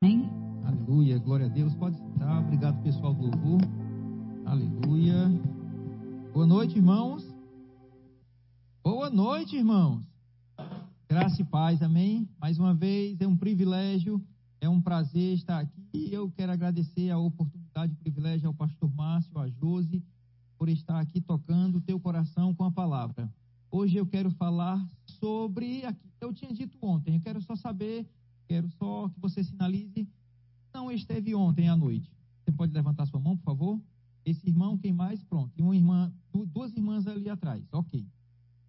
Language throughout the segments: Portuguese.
Amém? Aleluia, glória a Deus. Pode estar. Obrigado, pessoal do louvor. Aleluia. Boa noite, irmãos. Boa noite, irmãos. Graça e paz, amém? Mais uma vez, é um privilégio, é um prazer estar aqui. Eu quero agradecer a oportunidade e privilégio ao pastor Márcio, a Josi, por estar aqui tocando o teu coração com a palavra. Hoje eu quero falar sobre. Eu tinha dito ontem, eu quero só saber, quero só que você sinalize. Não esteve ontem à noite. Você pode levantar sua mão, por favor? Esse irmão, quem mais? Pronto. E uma irmã, duas irmãs ali atrás. Ok.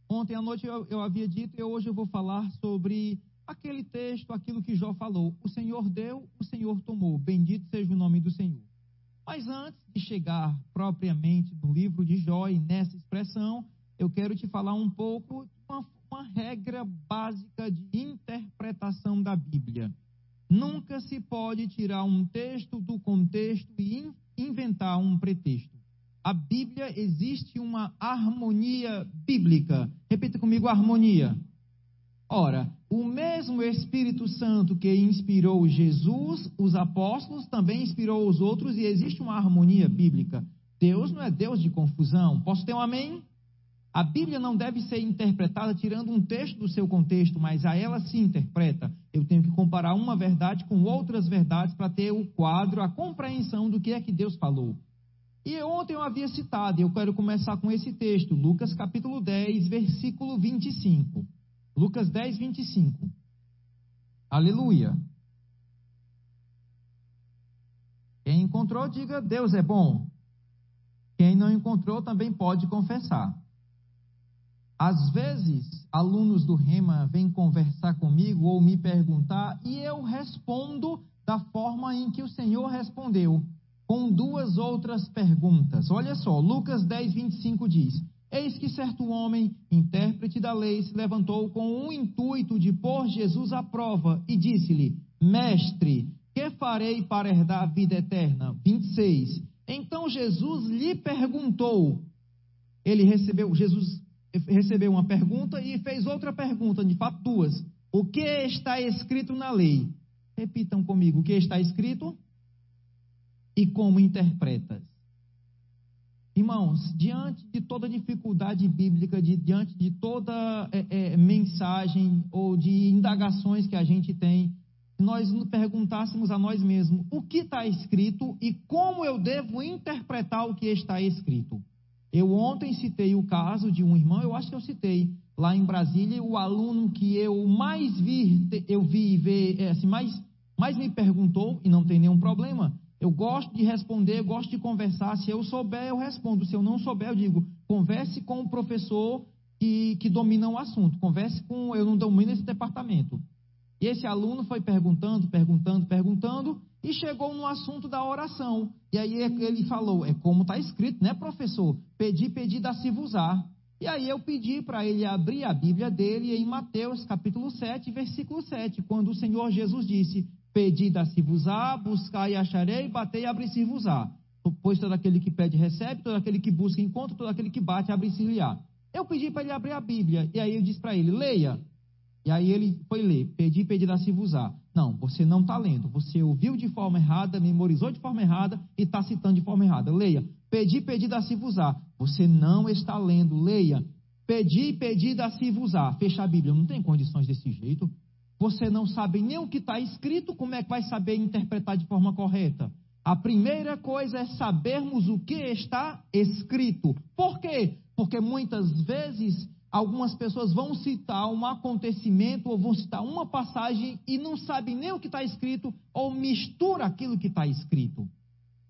Ontem à noite eu, eu havia dito e hoje eu vou falar sobre aquele texto, aquilo que Jó falou. O Senhor deu, o Senhor tomou. Bendito seja o nome do Senhor. Mas antes de chegar propriamente no livro de Jó e nessa expressão, eu quero te falar um pouco uma, regra básica de interpretação da Bíblia. Nunca se pode tirar um texto do contexto e inventar um pretexto. A Bíblia existe uma harmonia bíblica. Repita comigo: harmonia. Ora, o mesmo Espírito Santo que inspirou Jesus, os apóstolos, também inspirou os outros e existe uma harmonia bíblica. Deus não é Deus de confusão. Posso ter um amém? A Bíblia não deve ser interpretada tirando um texto do seu contexto, mas a ela se interpreta. Eu tenho que comparar uma verdade com outras verdades para ter o quadro, a compreensão do que é que Deus falou. E ontem eu havia citado, eu quero começar com esse texto, Lucas capítulo 10, versículo 25. Lucas 10, 25. Aleluia. Quem encontrou, diga: Deus é bom. Quem não encontrou também pode confessar. Às vezes, alunos do Rema vêm conversar comigo ou me perguntar e eu respondo da forma em que o Senhor respondeu, com duas outras perguntas. Olha só, Lucas 10, 25 diz: Eis que certo homem, intérprete da lei, se levantou com o intuito de pôr Jesus à prova e disse-lhe: Mestre, que farei para herdar a vida eterna? 26. Então Jesus lhe perguntou. Ele recebeu, Jesus recebeu uma pergunta e fez outra pergunta, de fato duas. O que está escrito na lei? Repitam comigo, o que está escrito e como interpretas? Irmãos, diante de toda dificuldade bíblica, de, diante de toda é, é, mensagem ou de indagações que a gente tem, nós nos perguntássemos a nós mesmos o que está escrito e como eu devo interpretar o que está escrito. Eu ontem citei o caso de um irmão, eu acho que eu citei, lá em Brasília, o aluno que eu mais vi, eu vi ver, é, assim, mais, mais me perguntou, e não tem nenhum problema. Eu gosto de responder, gosto de conversar. Se eu souber, eu respondo. Se eu não souber, eu digo, converse com o professor que, que domina o assunto. Converse com, eu não domino esse departamento. E esse aluno foi perguntando, perguntando, perguntando, e chegou no assunto da oração. E aí ele falou: é como está escrito, né, professor? Pedi, pedi, dá-se usar. E aí eu pedi para ele abrir a Bíblia dele em Mateus capítulo 7, versículo 7, quando o Senhor Jesus disse: Pedi, dá-se usar, buscar e acharei, batei e abri-se-vos-á. Pois todo aquele que pede, recebe, todo aquele que busca, encontra, todo aquele que bate, abre-se-lhe-á. Eu pedi para ele abrir a Bíblia, e aí eu disse para ele: leia. E aí ele foi ler, pedi, pedi, dá-se usar. Não, você não está lendo. Você ouviu de forma errada, memorizou de forma errada e está citando de forma errada. Leia. Pedi, pedi, dá-se usar. Você não está lendo. Leia. Pedi, pedi, dá-se usar. Fecha a Bíblia. Não tem condições desse jeito. Você não sabe nem o que está escrito, como é que vai saber interpretar de forma correta? A primeira coisa é sabermos o que está escrito. Por quê? Porque muitas vezes algumas pessoas vão citar um acontecimento ou vão citar uma passagem e não sabem nem o que está escrito ou mistura aquilo que está escrito.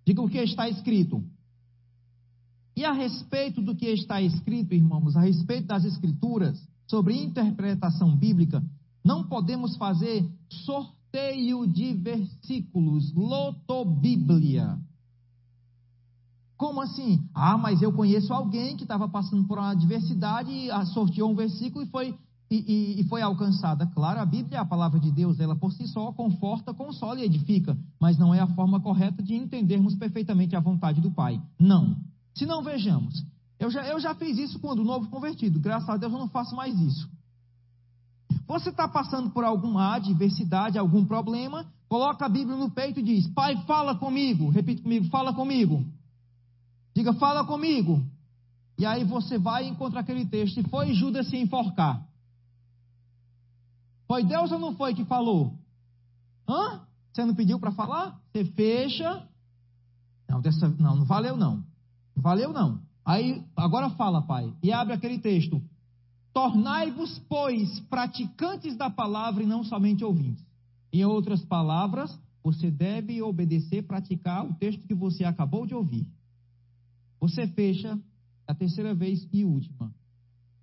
Diga o que está escrito. E a respeito do que está escrito, irmãos, a respeito das escrituras, sobre interpretação bíblica, não podemos fazer sorteio de versículos, lotobíblia. Como assim? Ah, mas eu conheço alguém que estava passando por uma adversidade e sorteou um versículo e foi, e, e, e, foi alcançada. Claro, a Bíblia a palavra de Deus, ela por si só conforta, consola e edifica, mas não é a forma correta de entendermos perfeitamente a vontade do Pai. Não. Se não, vejamos. Eu já, eu já fiz isso quando novo convertido, graças a Deus eu não faço mais isso. Você está passando por alguma adversidade, algum problema, coloca a Bíblia no peito e diz: Pai, fala comigo. Repita comigo: fala comigo. Diga, fala comigo. E aí você vai e encontra aquele texto. E foi Judas se enforcar. Foi Deus ou não foi que falou? Hã? Você não pediu para falar? Você fecha. Não, dessa, não, não valeu não. Não valeu não. Aí, agora fala, pai. E abre aquele texto. Tornai-vos, pois, praticantes da palavra e não somente ouvintes. Em outras palavras, você deve obedecer, praticar o texto que você acabou de ouvir. Você fecha a terceira vez e última.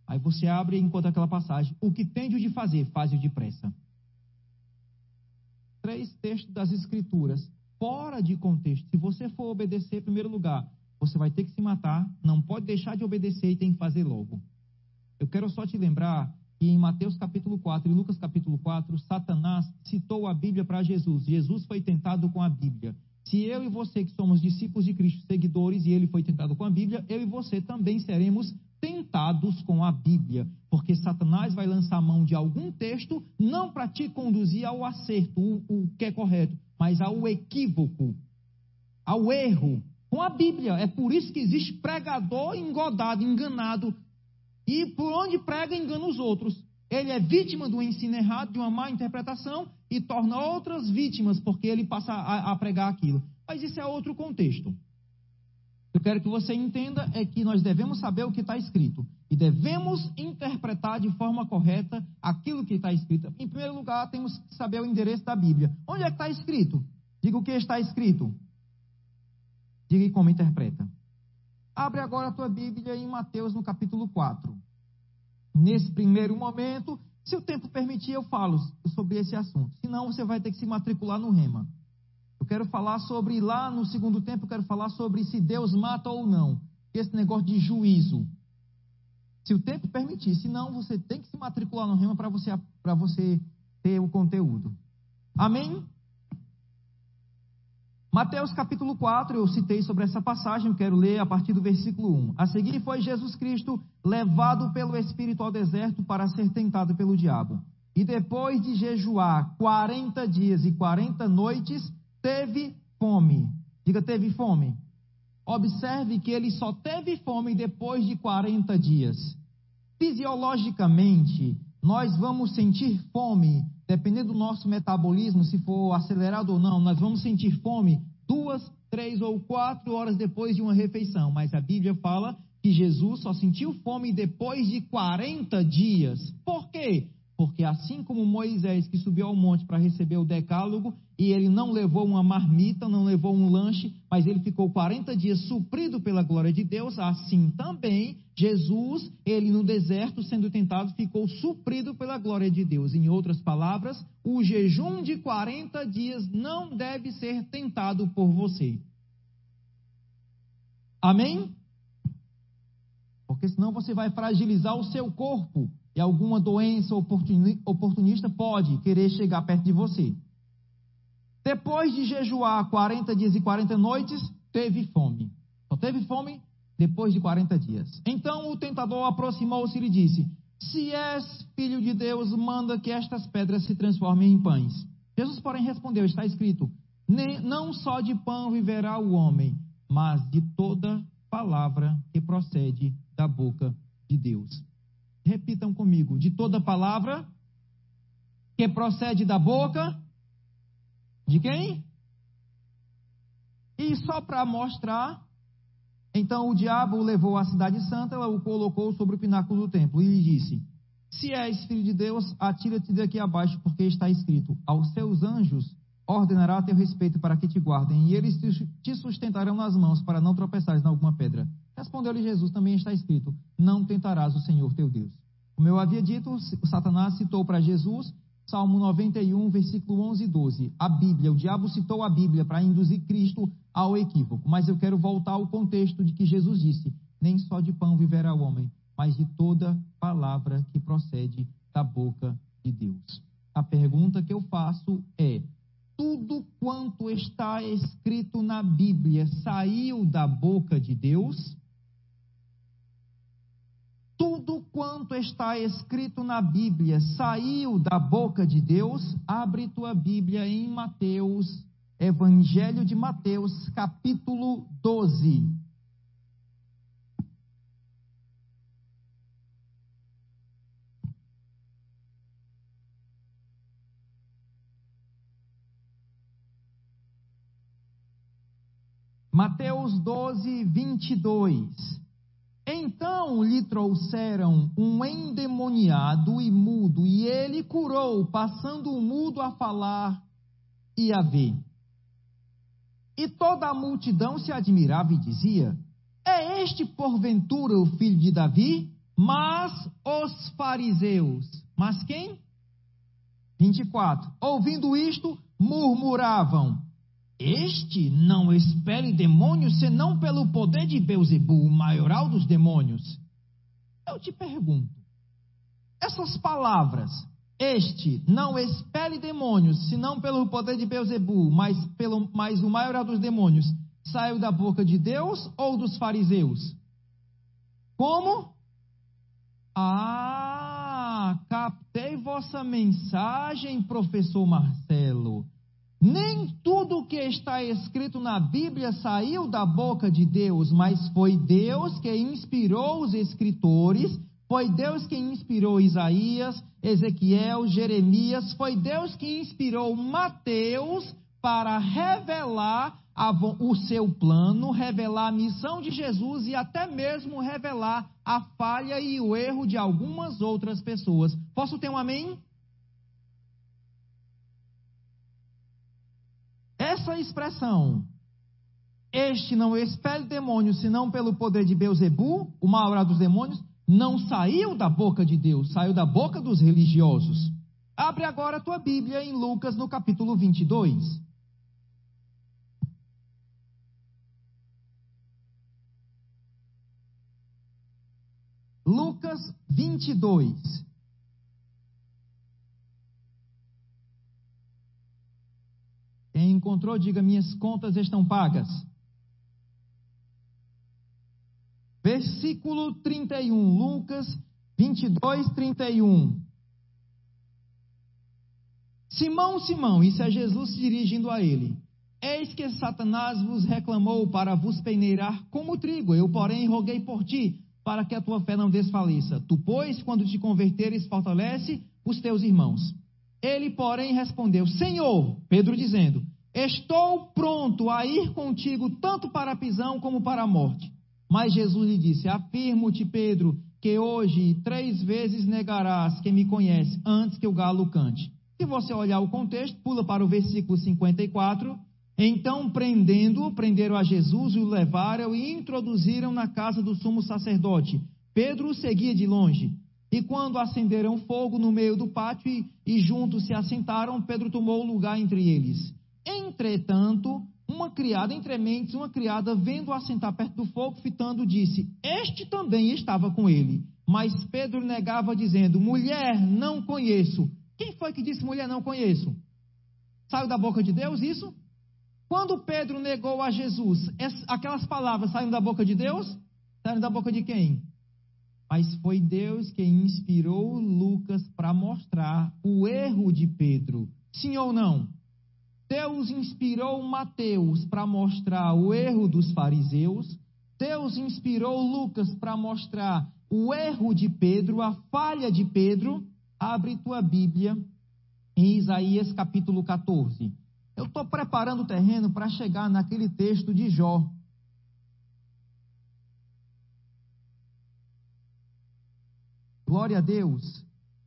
Aí você abre e encontra aquela passagem. O que tem de fazer, faz-o depressa. Três textos das Escrituras, fora de contexto. Se você for obedecer, em primeiro lugar, você vai ter que se matar, não pode deixar de obedecer e tem que fazer logo. Eu quero só te lembrar que em Mateus capítulo 4 e Lucas capítulo 4, Satanás citou a Bíblia para Jesus. Jesus foi tentado com a Bíblia. Se eu e você, que somos discípulos de Cristo, seguidores, e ele foi tentado com a Bíblia, eu e você também seremos tentados com a Bíblia. Porque Satanás vai lançar mão de algum texto, não para te conduzir ao acerto, o, o que é correto, mas ao equívoco, ao erro, com a Bíblia. É por isso que existe pregador engodado, enganado, e por onde prega, engana os outros. Ele é vítima do ensino errado, de uma má interpretação, e torna outras vítimas, porque ele passa a, a pregar aquilo. Mas isso é outro contexto. Eu quero que você entenda é que nós devemos saber o que está escrito e devemos interpretar de forma correta aquilo que está escrito. Em primeiro lugar, temos que saber o endereço da Bíblia. Onde é que está escrito? Diga o que está escrito. Diga como interpreta. Abre agora a tua Bíblia em Mateus no capítulo 4. Nesse primeiro momento, se o tempo permitir, eu falo sobre esse assunto. Senão, você vai ter que se matricular no rema. Eu quero falar sobre, lá no segundo tempo, eu quero falar sobre se Deus mata ou não. Esse negócio de juízo. Se o tempo permitir, senão você tem que se matricular no rema para você, você ter o conteúdo. Amém? Mateus capítulo 4, eu citei sobre essa passagem, quero ler a partir do versículo 1. A seguir foi Jesus Cristo levado pelo Espírito ao deserto para ser tentado pelo diabo. E depois de jejuar 40 dias e 40 noites, teve fome. Diga, teve fome. Observe que ele só teve fome depois de 40 dias. Fisiologicamente, nós vamos sentir fome dependendo do nosso metabolismo, se for acelerado ou não, nós vamos sentir fome duas, três ou quatro horas depois de uma refeição. Mas a Bíblia fala que Jesus só sentiu fome depois de 40 dias. Por quê? Porque assim como Moisés que subiu ao monte para receber o decálogo, e ele não levou uma marmita, não levou um lanche, mas ele ficou 40 dias suprido pela glória de Deus, assim também Jesus, ele no deserto sendo tentado, ficou suprido pela glória de Deus. Em outras palavras, o jejum de 40 dias não deve ser tentado por você. Amém? Porque senão você vai fragilizar o seu corpo e alguma doença oportunista pode querer chegar perto de você. Depois de jejuar 40 dias e 40 noites, teve fome. Só teve fome depois de 40 dias. Então o tentador aproximou-se e lhe disse: Se és filho de Deus, manda que estas pedras se transformem em pães. Jesus, porém, respondeu: Está escrito: Não só de pão viverá o homem, mas de toda palavra que procede da boca de Deus. Repitam comigo: de toda palavra que procede da boca de quem? E só para mostrar, então o diabo o levou à cidade santa, o colocou sobre o pináculo do templo e lhe disse: Se és filho de Deus, atira-te daqui abaixo, porque está escrito: Aos seus anjos ordenará a teu respeito para que te guardem, e eles te sustentarão nas mãos para não tropeçares em alguma pedra. Respondeu-lhe Jesus: Também está escrito: Não tentarás o Senhor teu Deus. Como eu havia dito, Satanás citou para Jesus Salmo 91, versículo 11 e 12. A Bíblia, o diabo citou a Bíblia para induzir Cristo ao equívoco. Mas eu quero voltar ao contexto de que Jesus disse: Nem só de pão viverá o homem, mas de toda palavra que procede da boca de Deus. A pergunta que eu faço é: tudo quanto está escrito na Bíblia saiu da boca de Deus? Tudo quanto está escrito na Bíblia saiu da boca de Deus, abre tua Bíblia em Mateus, Evangelho de Mateus, capítulo 12. Mateus 12, 22. Então lhe trouxeram um endemoniado e mudo, e ele curou, passando o mudo a falar e a ver. E toda a multidão se admirava e dizia: É este porventura o filho de Davi? Mas os fariseus, mas quem? 24. Ouvindo isto, murmuravam: este não expele demônios senão pelo poder de Beuzebu, o maioral dos demônios. Eu te pergunto, essas palavras, este não expele demônios senão pelo poder de Beuzebu, mas, pelo, mas o maioral dos demônios, saiu da boca de Deus ou dos fariseus? Como? Ah, captei vossa mensagem, professor Marcelo. Nem tudo que está escrito na Bíblia saiu da boca de Deus, mas foi Deus que inspirou os escritores, foi Deus que inspirou Isaías, Ezequiel, Jeremias, foi Deus que inspirou Mateus para revelar o seu plano, revelar a missão de Jesus e até mesmo revelar a falha e o erro de algumas outras pessoas. Posso ter um amém? Essa expressão, este não expele demônios senão pelo poder de Beuzebu, o maior dos demônios, não saiu da boca de Deus, saiu da boca dos religiosos. Abre agora a tua Bíblia em Lucas no capítulo 22. Lucas 22. Quem encontrou, diga: minhas contas estão pagas. Versículo 31, Lucas 22, 31. Simão, Simão, isso é Jesus se dirigindo a ele. Eis que Satanás vos reclamou para vos peneirar como trigo. Eu, porém, roguei por ti, para que a tua fé não desfaleça. Tu, pois, quando te converteres, fortalece os teus irmãos. Ele, porém, respondeu: Senhor, Pedro dizendo: Estou pronto a ir contigo tanto para a prisão como para a morte. Mas Jesus lhe disse: Afirmo-te, Pedro, que hoje três vezes negarás que me conhece antes que o galo cante. Se você olhar o contexto, pula para o versículo 54. Então, prendendo-o, prenderam a Jesus e o levaram e introduziram na casa do sumo sacerdote. Pedro o seguia de longe. E quando acenderam fogo no meio do pátio e, e juntos se assentaram, Pedro tomou lugar entre eles. Entretanto, uma criada, entre mentes, uma criada, vendo-o assentar perto do fogo, fitando, disse: Este também estava com ele. Mas Pedro negava, dizendo: Mulher, não conheço. Quem foi que disse mulher, não conheço? Saiu da boca de Deus isso? Quando Pedro negou a Jesus, aquelas palavras saíram da boca de Deus? Saíram da boca de quem? Mas foi Deus quem inspirou Lucas para mostrar o erro de Pedro. Sim ou não? Deus inspirou Mateus para mostrar o erro dos fariseus. Deus inspirou Lucas para mostrar o erro de Pedro, a falha de Pedro. Abre tua Bíblia em Isaías capítulo 14. Eu estou preparando o terreno para chegar naquele texto de Jó. Glória a Deus.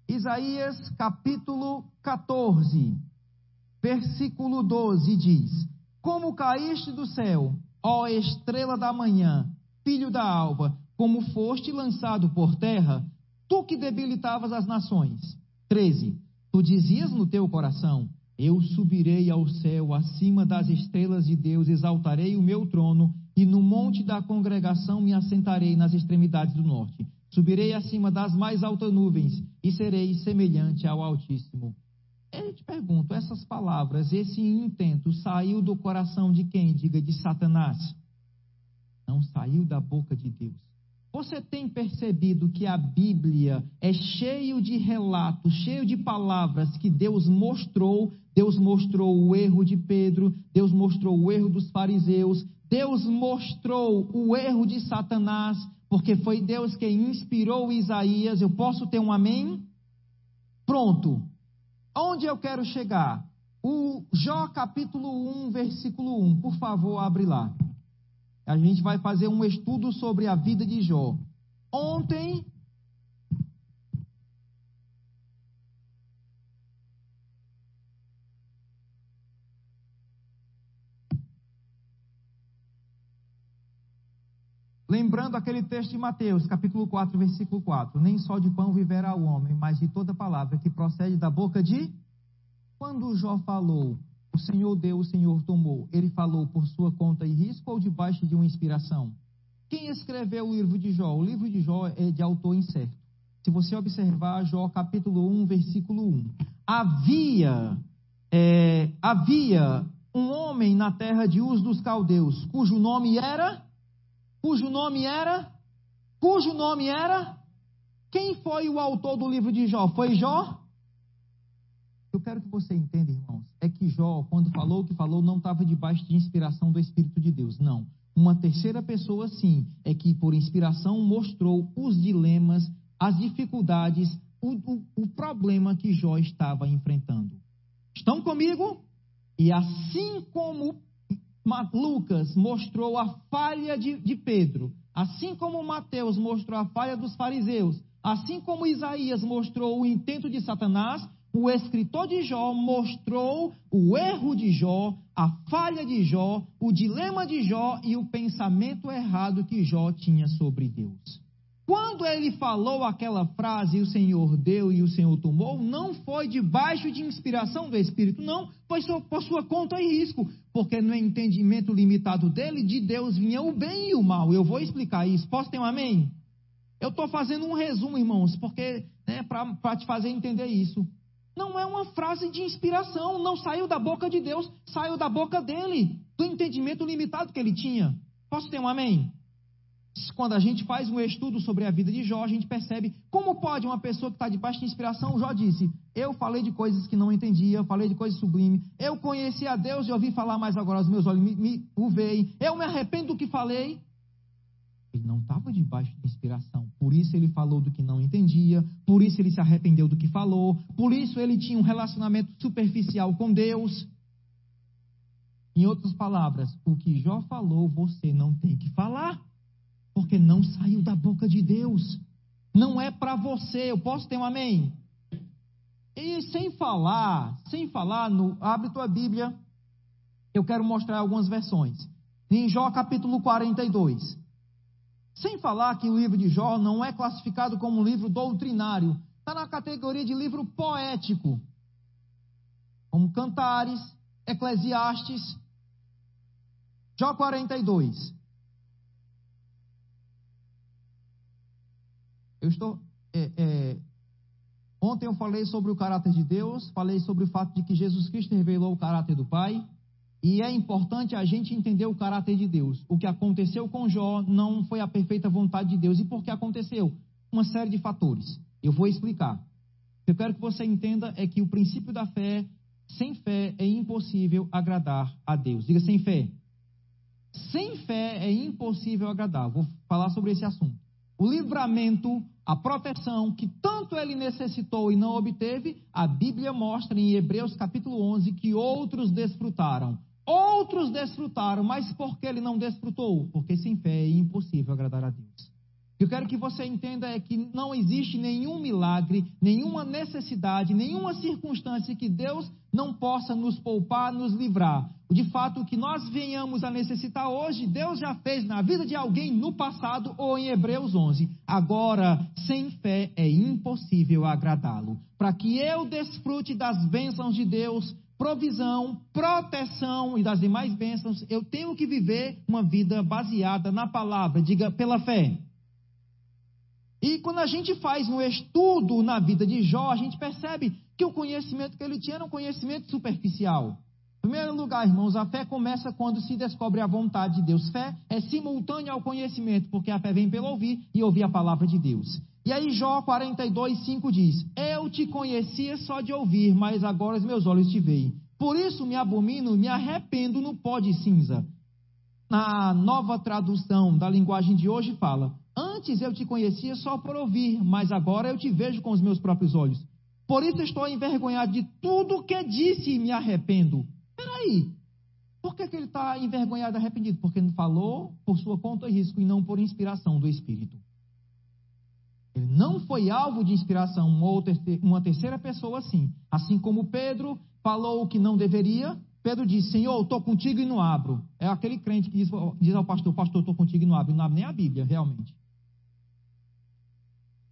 Isaías capítulo 14 versículo 12 diz: Como caíste do céu, ó estrela da manhã, filho da alva, como foste lançado por terra, tu que debilitavas as nações. 13. Tu dizias no teu coração: Eu subirei ao céu, acima das estrelas de Deus, exaltarei o meu trono, e no monte da congregação me assentarei nas extremidades do norte. Subirei acima das mais altas nuvens, e serei semelhante ao Altíssimo. Eu te pergunto, essas palavras, esse intento saiu do coração de quem? Diga de Satanás. Não saiu da boca de Deus. Você tem percebido que a Bíblia é cheio de relatos, cheio de palavras que Deus mostrou? Deus mostrou o erro de Pedro, Deus mostrou o erro dos fariseus, Deus mostrou o erro de Satanás, porque foi Deus quem inspirou Isaías. Eu posso ter um amém? Pronto. Onde eu quero chegar? O Jó capítulo 1, versículo 1. Por favor, abre lá. A gente vai fazer um estudo sobre a vida de Jó. Ontem Lembrando aquele texto de Mateus, capítulo 4, versículo 4: Nem só de pão viverá o homem, mas de toda palavra que procede da boca de. Quando Jó falou, o Senhor deu, o Senhor tomou, ele falou por sua conta e risco ou debaixo de uma inspiração? Quem escreveu o livro de Jó? O livro de Jó é de autor incerto. Se você observar Jó capítulo 1, versículo 1. Havia, é, havia um homem na terra de Uz dos Caldeus, cujo nome era cujo nome era, cujo nome era, quem foi o autor do livro de Jó? Foi Jó? Eu quero que você entenda, irmãos, é que Jó, quando falou o que falou, não estava debaixo de inspiração do Espírito de Deus, não. Uma terceira pessoa, sim, é que por inspiração mostrou os dilemas, as dificuldades, o, o, o problema que Jó estava enfrentando. Estão comigo? E assim como Lucas mostrou a falha de, de Pedro, assim como Mateus mostrou a falha dos fariseus, assim como Isaías mostrou o intento de Satanás, o escritor de Jó mostrou o erro de Jó, a falha de Jó, o dilema de Jó e o pensamento errado que Jó tinha sobre Deus. Quando ele falou aquela frase, o Senhor deu e o Senhor tomou, não foi debaixo de inspiração do Espírito, não, foi por sua conta e risco, porque no entendimento limitado dele, de Deus vinha o bem e o mal. Eu vou explicar isso. Posso ter um amém? Eu estou fazendo um resumo, irmãos, porque né, para te fazer entender isso. Não é uma frase de inspiração, não saiu da boca de Deus, saiu da boca dele, do entendimento limitado que ele tinha. Posso ter um amém? Quando a gente faz um estudo sobre a vida de Jó, a gente percebe como pode uma pessoa que está debaixo de inspiração, Jó disse, eu falei de coisas que não entendia, falei de coisas sublimes, eu conheci a Deus e ouvi falar, mas agora os meus olhos me, me o veem, eu me arrependo do que falei. Ele não estava debaixo de inspiração, por isso ele falou do que não entendia, por isso ele se arrependeu do que falou, por isso ele tinha um relacionamento superficial com Deus. Em outras palavras, o que Jó falou, você não tem que falar porque não saiu da boca de Deus. Não é para você. Eu posso ter um amém? E sem falar, sem falar, no, abre tua Bíblia, eu quero mostrar algumas versões. Em Jó capítulo 42. Sem falar que o livro de Jó não é classificado como um livro doutrinário, está na categoria de livro poético, como Cantares, Eclesiastes. Jó 42. Eu estou. É, é, ontem eu falei sobre o caráter de Deus, falei sobre o fato de que Jesus Cristo revelou o caráter do Pai. E é importante a gente entender o caráter de Deus. O que aconteceu com Jó não foi a perfeita vontade de Deus. E por que aconteceu? Uma série de fatores. Eu vou explicar. O que eu quero que você entenda é que o princípio da fé, sem fé é impossível agradar a Deus. Diga sem fé. Sem fé é impossível agradar. Vou falar sobre esse assunto o livramento, a proteção que tanto ele necessitou e não obteve, a Bíblia mostra em Hebreus capítulo 11 que outros desfrutaram. Outros desfrutaram, mas por que ele não desfrutou? Porque sem fé é impossível agradar a Deus. Eu quero que você entenda é que não existe nenhum milagre, nenhuma necessidade, nenhuma circunstância que Deus não possa nos poupar, nos livrar. De fato, o que nós venhamos a necessitar hoje, Deus já fez na vida de alguém no passado ou em Hebreus 11. Agora, sem fé é impossível agradá-lo. Para que eu desfrute das bênçãos de Deus, provisão, proteção e das demais bênçãos, eu tenho que viver uma vida baseada na palavra, diga pela fé. E quando a gente faz um estudo na vida de Jó, a gente percebe que o conhecimento que ele tinha era um conhecimento superficial. Primeiro lugar, irmãos, a fé começa quando se descobre a vontade de Deus. Fé é simultânea ao conhecimento, porque a fé vem pelo ouvir e ouvir a palavra de Deus. E aí Jó 42, 5 diz: Eu te conhecia só de ouvir, mas agora os meus olhos te veem. Por isso me abomino, me arrependo no pó de cinza. Na nova tradução da linguagem de hoje fala: Antes eu te conhecia só por ouvir, mas agora eu te vejo com os meus próprios olhos. Por isso estou envergonhado de tudo que disse e me arrependo. Peraí, por que, que ele está envergonhado arrependido? Porque ele falou por sua conta e risco e não por inspiração do Espírito. Ele não foi alvo de inspiração, uma terceira pessoa sim. Assim como Pedro falou o que não deveria, Pedro disse: Senhor, estou contigo e não abro. É aquele crente que diz, diz ao pastor: Pastor, estou contigo e não abro. Não abre nem a Bíblia, realmente.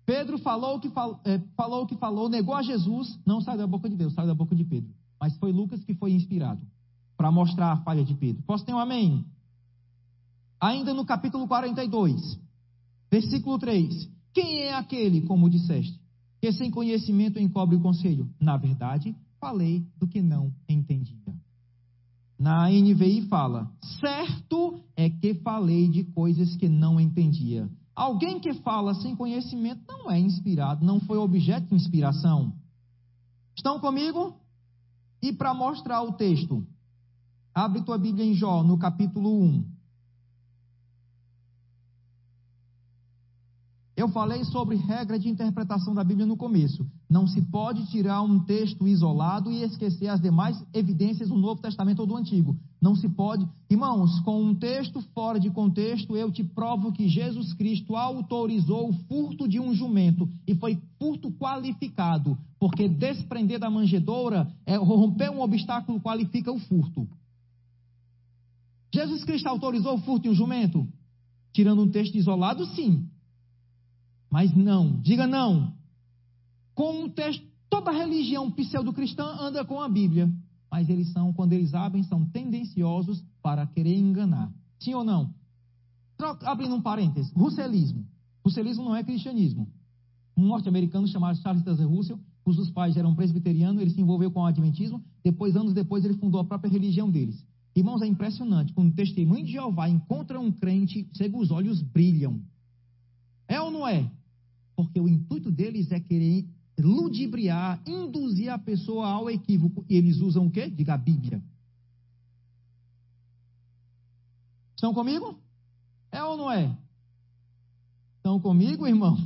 Pedro falou o que falou, é, falou que falou, negou a Jesus, não saiu da boca de Deus, saiu da boca de Pedro. Mas foi Lucas que foi inspirado para mostrar a falha de Pedro. Posso ter um amém? Ainda no capítulo 42, versículo 3. Quem é aquele, como disseste, que sem conhecimento encobre o conselho? Na verdade, falei do que não entendia. Na NVI fala: certo é que falei de coisas que não entendia. Alguém que fala sem conhecimento não é inspirado, não foi objeto de inspiração. Estão comigo? E para mostrar o texto, abre tua Bíblia em Jó, no capítulo 1. Eu falei sobre regra de interpretação da Bíblia no começo. Não se pode tirar um texto isolado e esquecer as demais evidências do Novo Testamento ou do Antigo. Não se pode. Irmãos, com um texto fora de contexto, eu te provo que Jesus Cristo autorizou o furto de um jumento e foi furto qualificado, porque desprender da manjedoura, é, romper um obstáculo qualifica o furto. Jesus Cristo autorizou o furto de um jumento? Tirando um texto isolado, sim. Mas não, diga não. Com um texto, toda religião pseudo-cristã anda com a Bíblia, mas eles são, quando eles abrem, são tendenciosos para querer enganar. Sim ou não? Troca, abrindo um parênteses, russelismo. Russelismo não é cristianismo. Um norte-americano chamado Charles Taze Russell, cujos pais eram presbiterianos, ele se envolveu com o adventismo, depois, anos depois, ele fundou a própria religião deles. Irmãos, é impressionante, quando o testemunho de Jeová encontra um crente, chega os olhos brilham. É ou não é? Porque o intuito deles é querer ludibriar, induzir a pessoa ao equívoco. E eles usam o quê? Diga a Bíblia. Estão comigo? É ou não é? Estão comigo, irmão?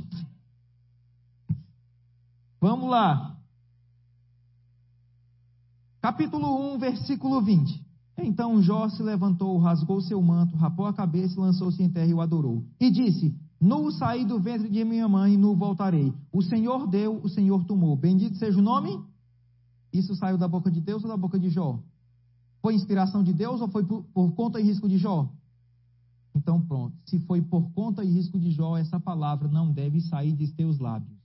Vamos lá. Capítulo 1, versículo 20. Então Jó se levantou, rasgou seu manto, rapou a cabeça, lançou-se em terra e o adorou. E disse: Nu saí do ventre de minha mãe, nu voltarei. O Senhor deu, o Senhor tomou. Bendito seja o nome. Isso saiu da boca de Deus ou da boca de Jó? Foi inspiração de Deus ou foi por, por conta e risco de Jó? Então pronto. Se foi por conta e risco de Jó, essa palavra não deve sair de teus lábios.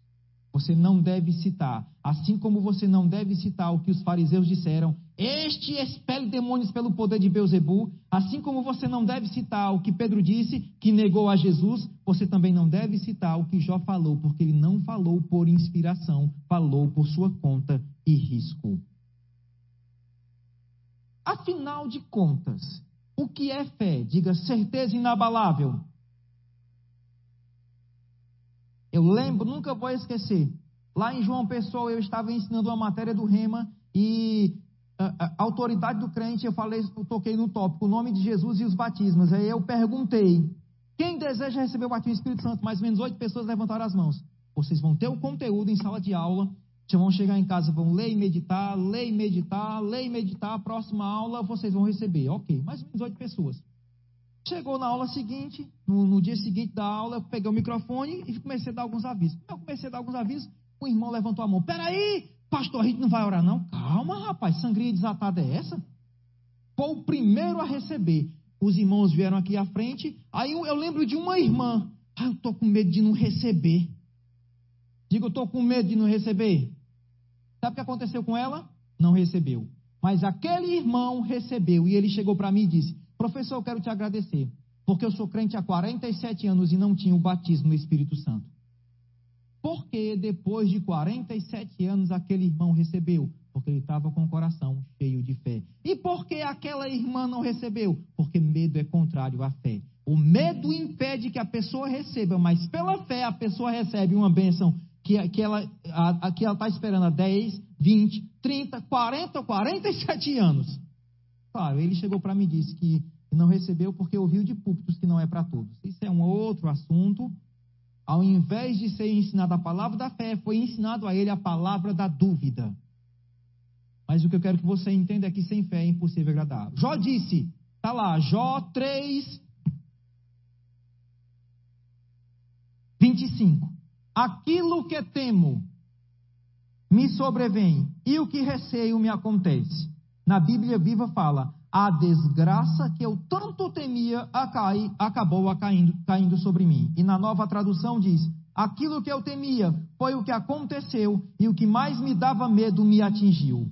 Você não deve citar, assim como você não deve citar o que os fariseus disseram, este expele demônios pelo poder de Beuzebu, assim como você não deve citar o que Pedro disse, que negou a Jesus, você também não deve citar o que Jó falou, porque ele não falou por inspiração, falou por sua conta e risco. Afinal de contas, o que é fé? Diga certeza inabalável. Eu lembro, nunca vou esquecer. Lá em João Pessoa, eu estava ensinando uma matéria do Rema e a, a, autoridade do crente, eu falei, eu toquei no tópico, o nome de Jesus e os batismos. Aí eu perguntei: quem deseja receber o batismo do Espírito Santo? Mais ou menos oito pessoas levantaram as mãos. Vocês vão ter o conteúdo em sala de aula, vão chegar em casa, vão ler e meditar, ler e meditar, ler e meditar. Próxima aula vocês vão receber. Ok, mais ou menos oito pessoas. Chegou na aula seguinte, no, no, dia seguinte da aula, eu peguei o microfone e comecei a dar alguns avisos. Eu comecei a dar alguns avisos, o irmão levantou a mão. Peraí, pastor, a gente não vai orar não? Calma, rapaz, sangria desatada é essa? Foi o primeiro a receber. Os irmãos vieram aqui à frente, aí eu, eu lembro de uma irmã. Ah, eu estou com medo de não receber. Digo, eu estou com medo de não receber. Sabe o que aconteceu com ela? Não recebeu. Mas aquele irmão recebeu e ele chegou para mim e disse: Professor, eu quero te agradecer, porque eu sou crente há 47 anos e não tinha o batismo no Espírito Santo. Por que depois de 47 anos aquele irmão recebeu? Porque ele estava com o coração cheio de fé. E por que aquela irmã não recebeu? Porque medo é contrário à fé. O medo impede que a pessoa receba, mas pela fé a pessoa recebe uma bênção que, que ela está esperando há 10, 20, 30, 40, 47 anos. Claro, ele chegou para mim e disse que não recebeu porque ouviu de púlpitos que não é para todos. Isso é um outro assunto. Ao invés de ser ensinado a palavra da fé, foi ensinado a ele a palavra da dúvida. Mas o que eu quero que você entenda é que sem fé é impossível agradar. Jó disse, está lá, Jó 3, 25. Aquilo que temo me sobrevém, e o que receio me acontece. Na Bíblia Viva fala: a desgraça que eu tanto temia acabou caindo, caindo sobre mim. E na nova tradução diz: aquilo que eu temia foi o que aconteceu, e o que mais me dava medo me atingiu.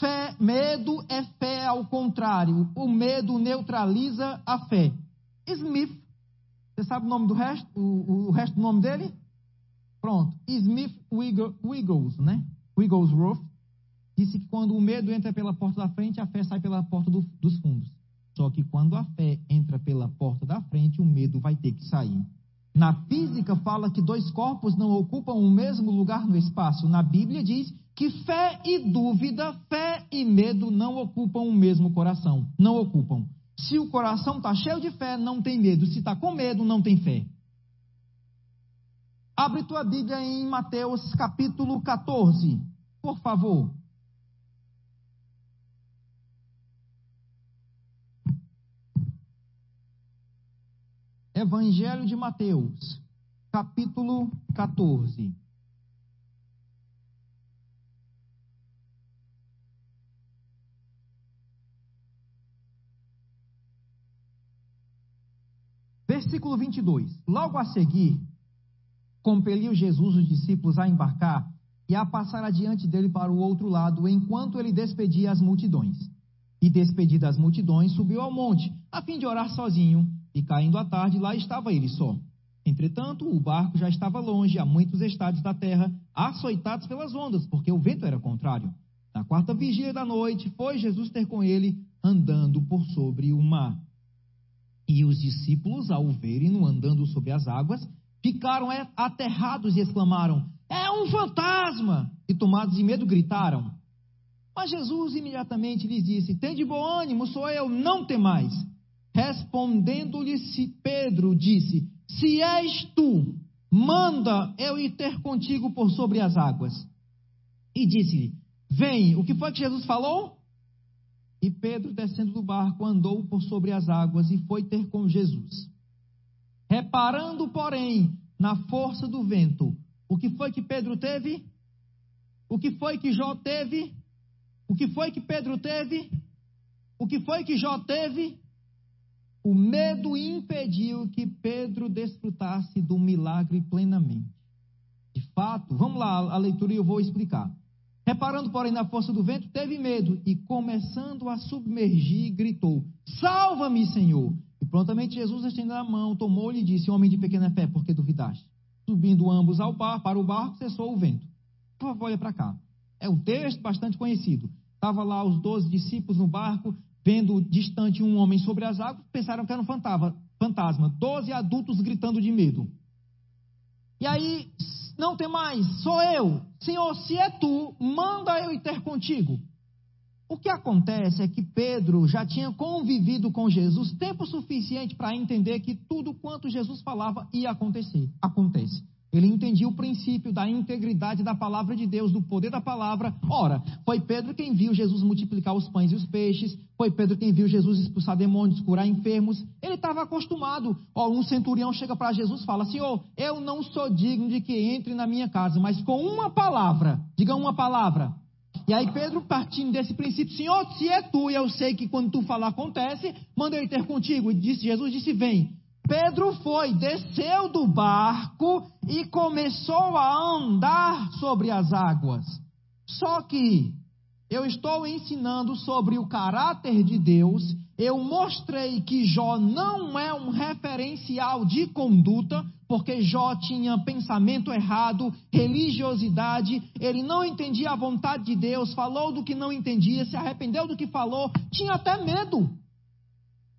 Fé, medo é fé ao contrário. O medo neutraliza a fé. Smith você sabe o nome do resto? O, o resto do nome dele? Pronto. Smith Wiggles, né? Wigglesworth disse que quando o medo entra pela porta da frente, a fé sai pela porta do, dos fundos. Só que quando a fé entra pela porta da frente, o medo vai ter que sair. Na física fala que dois corpos não ocupam o mesmo lugar no espaço. Na Bíblia diz que fé e dúvida, fé e medo não ocupam o mesmo coração. Não ocupam. Se o coração está cheio de fé, não tem medo. Se está com medo, não tem fé. Abre tua Bíblia em Mateus capítulo 14, por favor. Evangelho de Mateus, capítulo 14. Versículo 22. Logo a seguir, compeliu Jesus os discípulos a embarcar e a passar adiante dele para o outro lado, enquanto ele despedia as multidões. E despedidas as multidões, subiu ao monte, a fim de orar sozinho, e caindo a tarde, lá estava ele só. Entretanto, o barco já estava longe, a muitos estados da terra, açoitados pelas ondas, porque o vento era contrário. Na quarta vigília da noite, foi Jesus ter com ele, andando por sobre o mar. E os discípulos, ao verem-no andando sobre as águas, ficaram aterrados e exclamaram: É um fantasma! E tomados de medo, gritaram. Mas Jesus imediatamente lhes disse: Tende bom ânimo, sou eu, não temais. Respondendo-lhe Pedro, disse: Se és tu, manda eu ir ter contigo por sobre as águas. E disse-lhe: Vem. O que foi que Jesus falou? E Pedro, descendo do barco, andou por sobre as águas e foi ter com Jesus. Reparando, porém, na força do vento, o que foi que Pedro teve? O que foi que Jó teve? O que foi que Pedro teve? O que foi que Jó teve? O medo impediu que Pedro desfrutasse do milagre plenamente. De fato, vamos lá, a leitura e eu vou explicar. Reparando, porém, na força do vento, teve medo e, começando a submergir, gritou: Salva-me, Senhor! E prontamente Jesus, estendendo a mão, tomou-lhe e disse: Homem de pequena fé, por que duvidaste? Subindo ambos ao bar, para o barco, cessou o vento. Por favor, olha para cá. É um texto bastante conhecido. Estava lá os doze discípulos no barco, vendo distante um homem sobre as águas, pensaram que era um fantasma. Doze adultos gritando de medo. E aí não tem mais, sou eu. Senhor, se é tu, manda eu ir ter contigo. O que acontece é que Pedro já tinha convivido com Jesus tempo suficiente para entender que tudo quanto Jesus falava ia acontecer. Acontece. Ele entendia o princípio da integridade da palavra de Deus, do poder da palavra. Ora, foi Pedro quem viu Jesus multiplicar os pães e os peixes, foi Pedro quem viu Jesus expulsar demônios, curar enfermos. Ele estava acostumado. Ó, um centurião chega para Jesus e fala: Senhor, eu não sou digno de que entre na minha casa, mas com uma palavra, diga uma palavra. E aí Pedro, partindo desse princípio, Senhor, se é tu, e eu sei que quando tu falar acontece, manda ir ter contigo. E disse, Jesus disse: Vem. Pedro foi, desceu do barco e começou a andar sobre as águas. Só que eu estou ensinando sobre o caráter de Deus Eu mostrei que Jó não é um referencial de conduta, porque Jó tinha pensamento errado, religiosidade, ele não entendia a vontade de Deus, falou do que não entendia, se arrependeu do que falou, tinha até medo.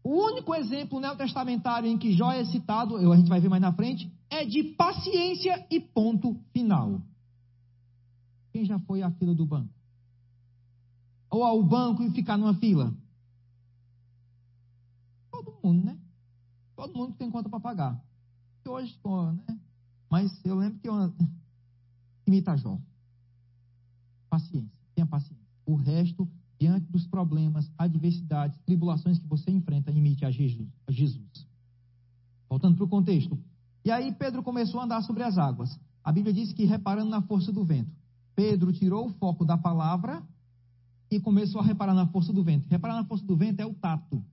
O único exemplo neotestamentário em que Jó é citado, a gente vai ver mais na frente, é de paciência e ponto final. Quem já foi à fila do banco? Ou ao banco e ficar numa fila? Todo mundo, né? Todo mundo tem conta para pagar. E hoje, né? Mas eu lembro que eu imita Jó. Paciência, tenha paciência. O resto, diante dos problemas, adversidades, tribulações que você enfrenta, imite a Jesus. A Jesus. Voltando para o contexto. E aí Pedro começou a andar sobre as águas. A Bíblia diz que reparando na força do vento. Pedro tirou o foco da palavra e começou a reparar na força do vento. Reparar na força do vento é o tato.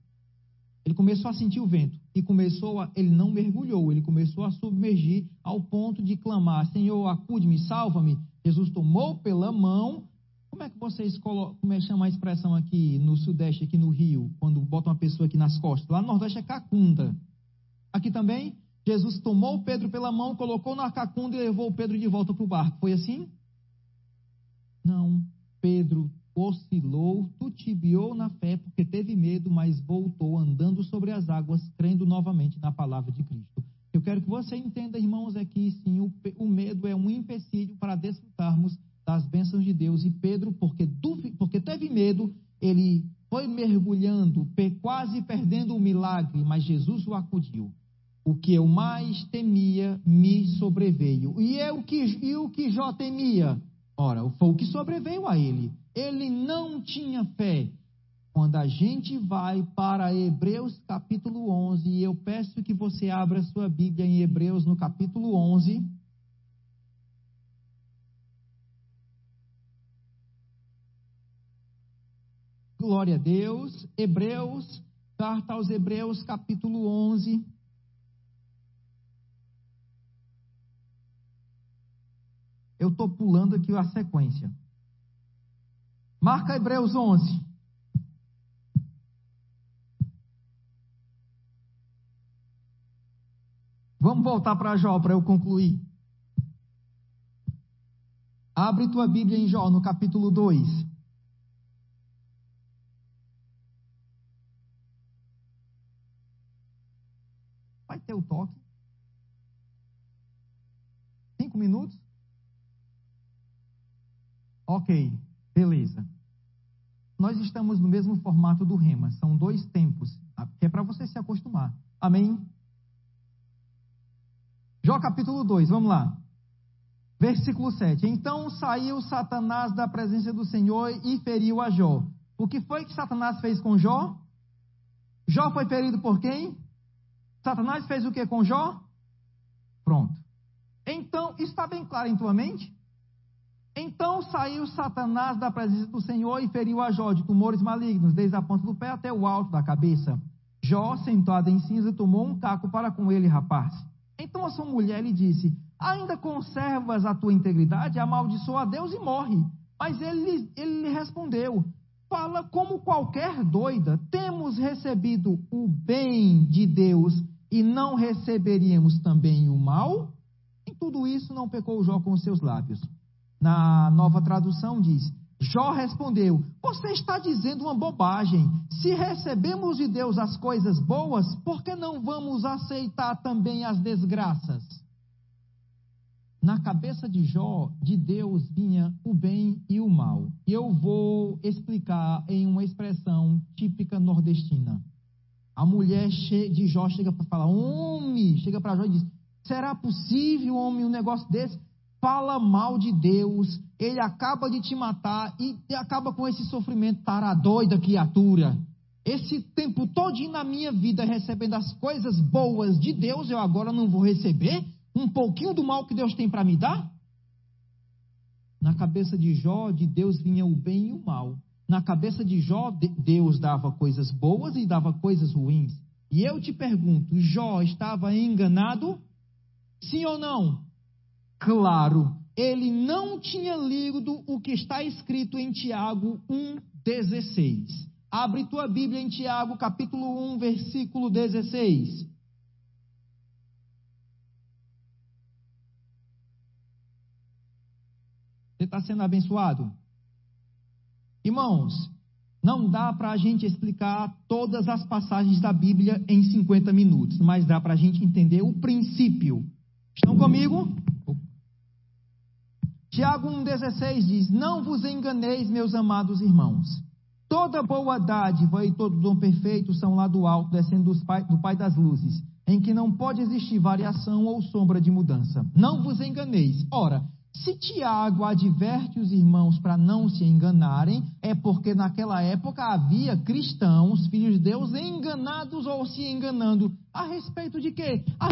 Ele começou a sentir o vento e começou a, ele não mergulhou, ele começou a submergir ao ponto de clamar: Senhor, acude-me, salva-me. Jesus tomou pela mão. Como é que vocês colocam, como é que chama a expressão aqui no Sudeste, aqui no Rio, quando botam uma pessoa aqui nas costas? Lá no Nordeste é cacunda. Aqui também, Jesus tomou Pedro pela mão, colocou na cacunda e levou Pedro de volta para o barco. Foi assim? Não. Pedro oscilou, tutibiou na fé, porque teve medo, mas voltou andando sobre as águas, crendo novamente na palavra de Cristo. Eu quero que você entenda, irmãos, aqui sim, o, o medo é um empecilho para desfrutarmos das bênçãos de Deus. E Pedro, porque, porque teve medo, ele foi mergulhando, quase perdendo o milagre, mas Jesus o acudiu. O que eu mais temia me sobreveio. E, eu que, e o que Jó temia? Ora, foi o que sobreveio a ele. Ele não tinha fé. Quando a gente vai para Hebreus capítulo 11, e eu peço que você abra sua Bíblia em Hebreus no capítulo 11. Glória a Deus. Hebreus, carta aos Hebreus, capítulo 11. Eu estou pulando aqui a sequência. Marca Hebreus 11. Vamos voltar para Jó para eu concluir. Abre tua Bíblia em Jó, no capítulo 2. Vai ter o toque. Cinco minutos? Ok. Beleza. Nós estamos no mesmo formato do rema, são dois tempos, tá? que é para você se acostumar. Amém? Jó capítulo 2, vamos lá. Versículo 7. Então saiu Satanás da presença do Senhor e feriu a Jó. O que foi que Satanás fez com Jó? Jó foi ferido por quem? Satanás fez o que com Jó? Pronto. Então, está bem claro em tua mente? Então saiu Satanás da presença do Senhor e feriu a Jó de tumores malignos, desde a ponta do pé até o alto da cabeça. Jó, sentado em cinza, tomou um caco para com ele rapaz. Então a sua mulher lhe disse: Ainda conservas a tua integridade? Amaldiçoa a Deus e morre. Mas ele, ele lhe respondeu: Fala como qualquer doida. Temos recebido o bem de Deus e não receberíamos também o mal? Em tudo isso não pecou Jó com os seus lábios na nova tradução diz: Jó respondeu: Você está dizendo uma bobagem. Se recebemos de Deus as coisas boas, por que não vamos aceitar também as desgraças? Na cabeça de Jó, de Deus vinha o bem e o mal. E eu vou explicar em uma expressão típica nordestina. A mulher de Jó chega para falar: Homem, chega para Jó e diz: Será possível, homem, um negócio desse? fala mal de Deus, ele acaba de te matar e acaba com esse sofrimento, para doida criatura. Esse tempo todinho na minha vida recebendo as coisas boas de Deus, eu agora não vou receber um pouquinho do mal que Deus tem para me dar? Na cabeça de Jó, de Deus vinha o bem e o mal. Na cabeça de Jó, Deus dava coisas boas e dava coisas ruins. E eu te pergunto, Jó estava enganado? Sim ou não? claro. Ele não tinha lido o que está escrito em Tiago 1,16. Abre tua Bíblia em Tiago, capítulo 1, versículo 16. Você está sendo abençoado? Irmãos, não dá para a gente explicar todas as passagens da Bíblia em 50 minutos, mas dá para a gente entender o princípio. Estão comigo? Tiago 1,16 diz: Não vos enganeis, meus amados irmãos. Toda boa dádiva e todo dom perfeito são lá do alto, descendo do pai, do pai das luzes, em que não pode existir variação ou sombra de mudança. Não vos enganeis. Ora, se Tiago adverte os irmãos para não se enganarem, é porque naquela época havia cristãos, filhos de Deus, enganados ou se enganando. A respeito de quê? A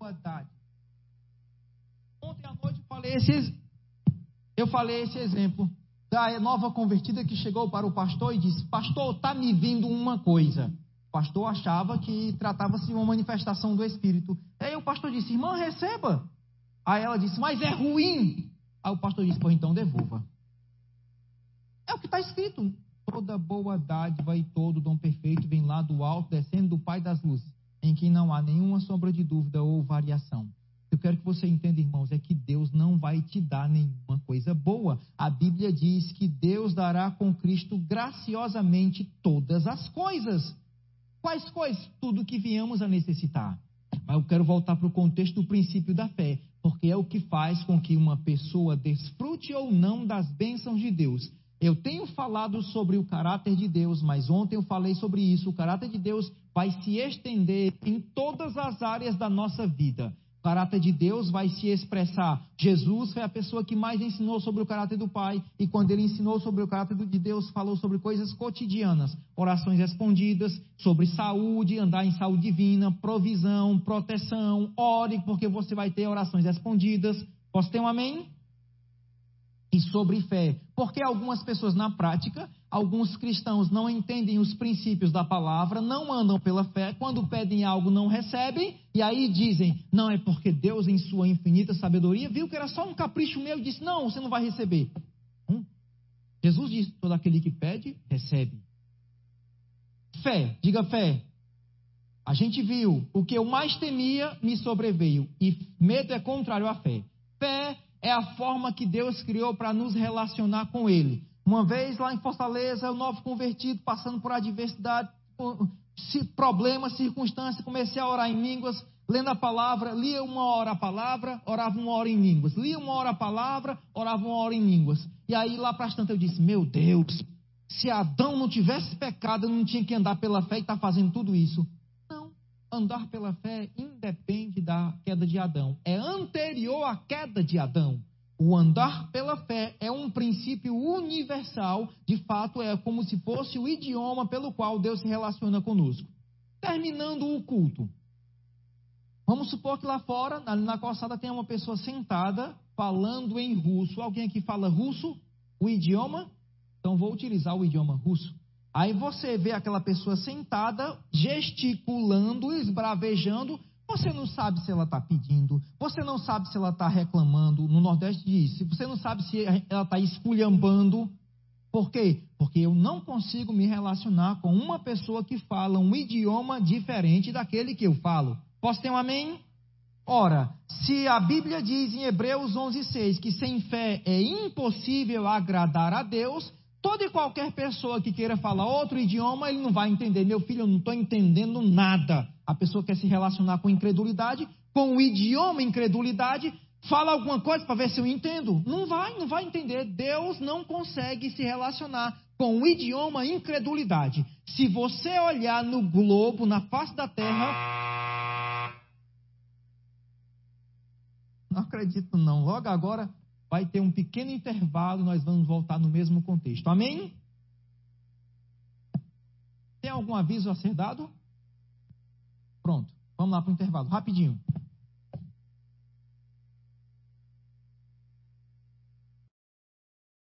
boa dádiva. Ontem à noite eu falei esse, eu falei esse exemplo da nova convertida que chegou para o pastor e disse: Pastor, está me vindo uma coisa. O pastor achava que tratava-se de uma manifestação do Espírito. Aí o pastor disse: Irmã, receba. Aí ela disse: Mas é ruim. Aí o pastor disse: Pois então devolva. É o que está escrito. Toda boa dádiva e todo dom perfeito vem lá do alto, descendo do Pai das luzes, em que não há nenhuma sombra de dúvida ou variação. Eu quero que você entenda, irmãos, é que Deus não vai te dar nenhuma coisa boa. A Bíblia diz que Deus dará com Cristo graciosamente todas as coisas. Quais coisas? Tudo que viemos a necessitar. Mas eu quero voltar para o contexto do princípio da fé, porque é o que faz com que uma pessoa desfrute ou não das bênçãos de Deus. Eu tenho falado sobre o caráter de Deus, mas ontem eu falei sobre isso. O caráter de Deus vai se estender em todas as áreas da nossa vida. O caráter de Deus vai se expressar. Jesus foi a pessoa que mais ensinou sobre o caráter do Pai, e quando ele ensinou sobre o caráter de Deus, falou sobre coisas cotidianas, orações respondidas, sobre saúde, andar em saúde divina, provisão, proteção, ore, porque você vai ter orações respondidas. Posso ter um amém? E sobre fé. Porque algumas pessoas, na prática, alguns cristãos não entendem os princípios da palavra, não andam pela fé, quando pedem algo não recebem, e aí dizem: não, é porque Deus, em sua infinita sabedoria, viu que era só um capricho meu e disse: não, você não vai receber. Hum? Jesus disse: todo aquele que pede, recebe. Fé, diga fé. A gente viu o que eu mais temia me sobreveio, e medo é contrário à fé. Fé é a forma que Deus criou para nos relacionar com Ele. Uma vez lá em Fortaleza, o novo convertido, passando por adversidade, problemas, circunstâncias, comecei a orar em línguas, lendo a palavra, lia uma hora a palavra, orava uma hora em línguas. Lia uma hora a palavra, orava uma hora em línguas. E aí lá para as tantas eu disse: Meu Deus, se Adão não tivesse pecado, não tinha que andar pela fé e estar tá fazendo tudo isso. Andar pela fé independe da queda de Adão. É anterior à queda de Adão. O andar pela fé é um princípio universal, de fato, é como se fosse o idioma pelo qual Deus se relaciona conosco. Terminando o culto. Vamos supor que lá fora, na calçada, tem uma pessoa sentada falando em russo. Alguém aqui fala russo? O idioma? Então vou utilizar o idioma russo. Aí você vê aquela pessoa sentada, gesticulando, esbravejando. Você não sabe se ela está pedindo, você não sabe se ela está reclamando. No Nordeste diz: você não sabe se ela está esculhambando. Por quê? Porque eu não consigo me relacionar com uma pessoa que fala um idioma diferente daquele que eu falo. Posso ter um amém? Ora, se a Bíblia diz em Hebreus 11:6 que sem fé é impossível agradar a Deus, toda e qualquer pessoa que queira falar outro idioma, ele não vai entender. Meu filho, eu não estou entendendo nada. A pessoa quer se relacionar com incredulidade, com o idioma incredulidade, fala alguma coisa para ver se eu entendo. Não vai, não vai entender. Deus não consegue se relacionar com o idioma incredulidade. Se você olhar no globo, na face da terra. Não acredito, não. Logo agora vai ter um pequeno intervalo, nós vamos voltar no mesmo contexto. Amém? Tem algum aviso a ser dado? Pronto, vamos lá para o intervalo, rapidinho.